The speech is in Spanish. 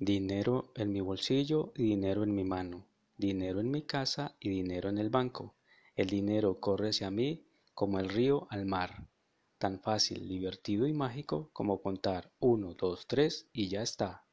Dinero en mi bolsillo y dinero en mi mano, dinero en mi casa y dinero en el banco. El dinero corre hacia mí como el río al mar. Tan fácil, divertido y mágico como contar uno, dos, tres y ya está.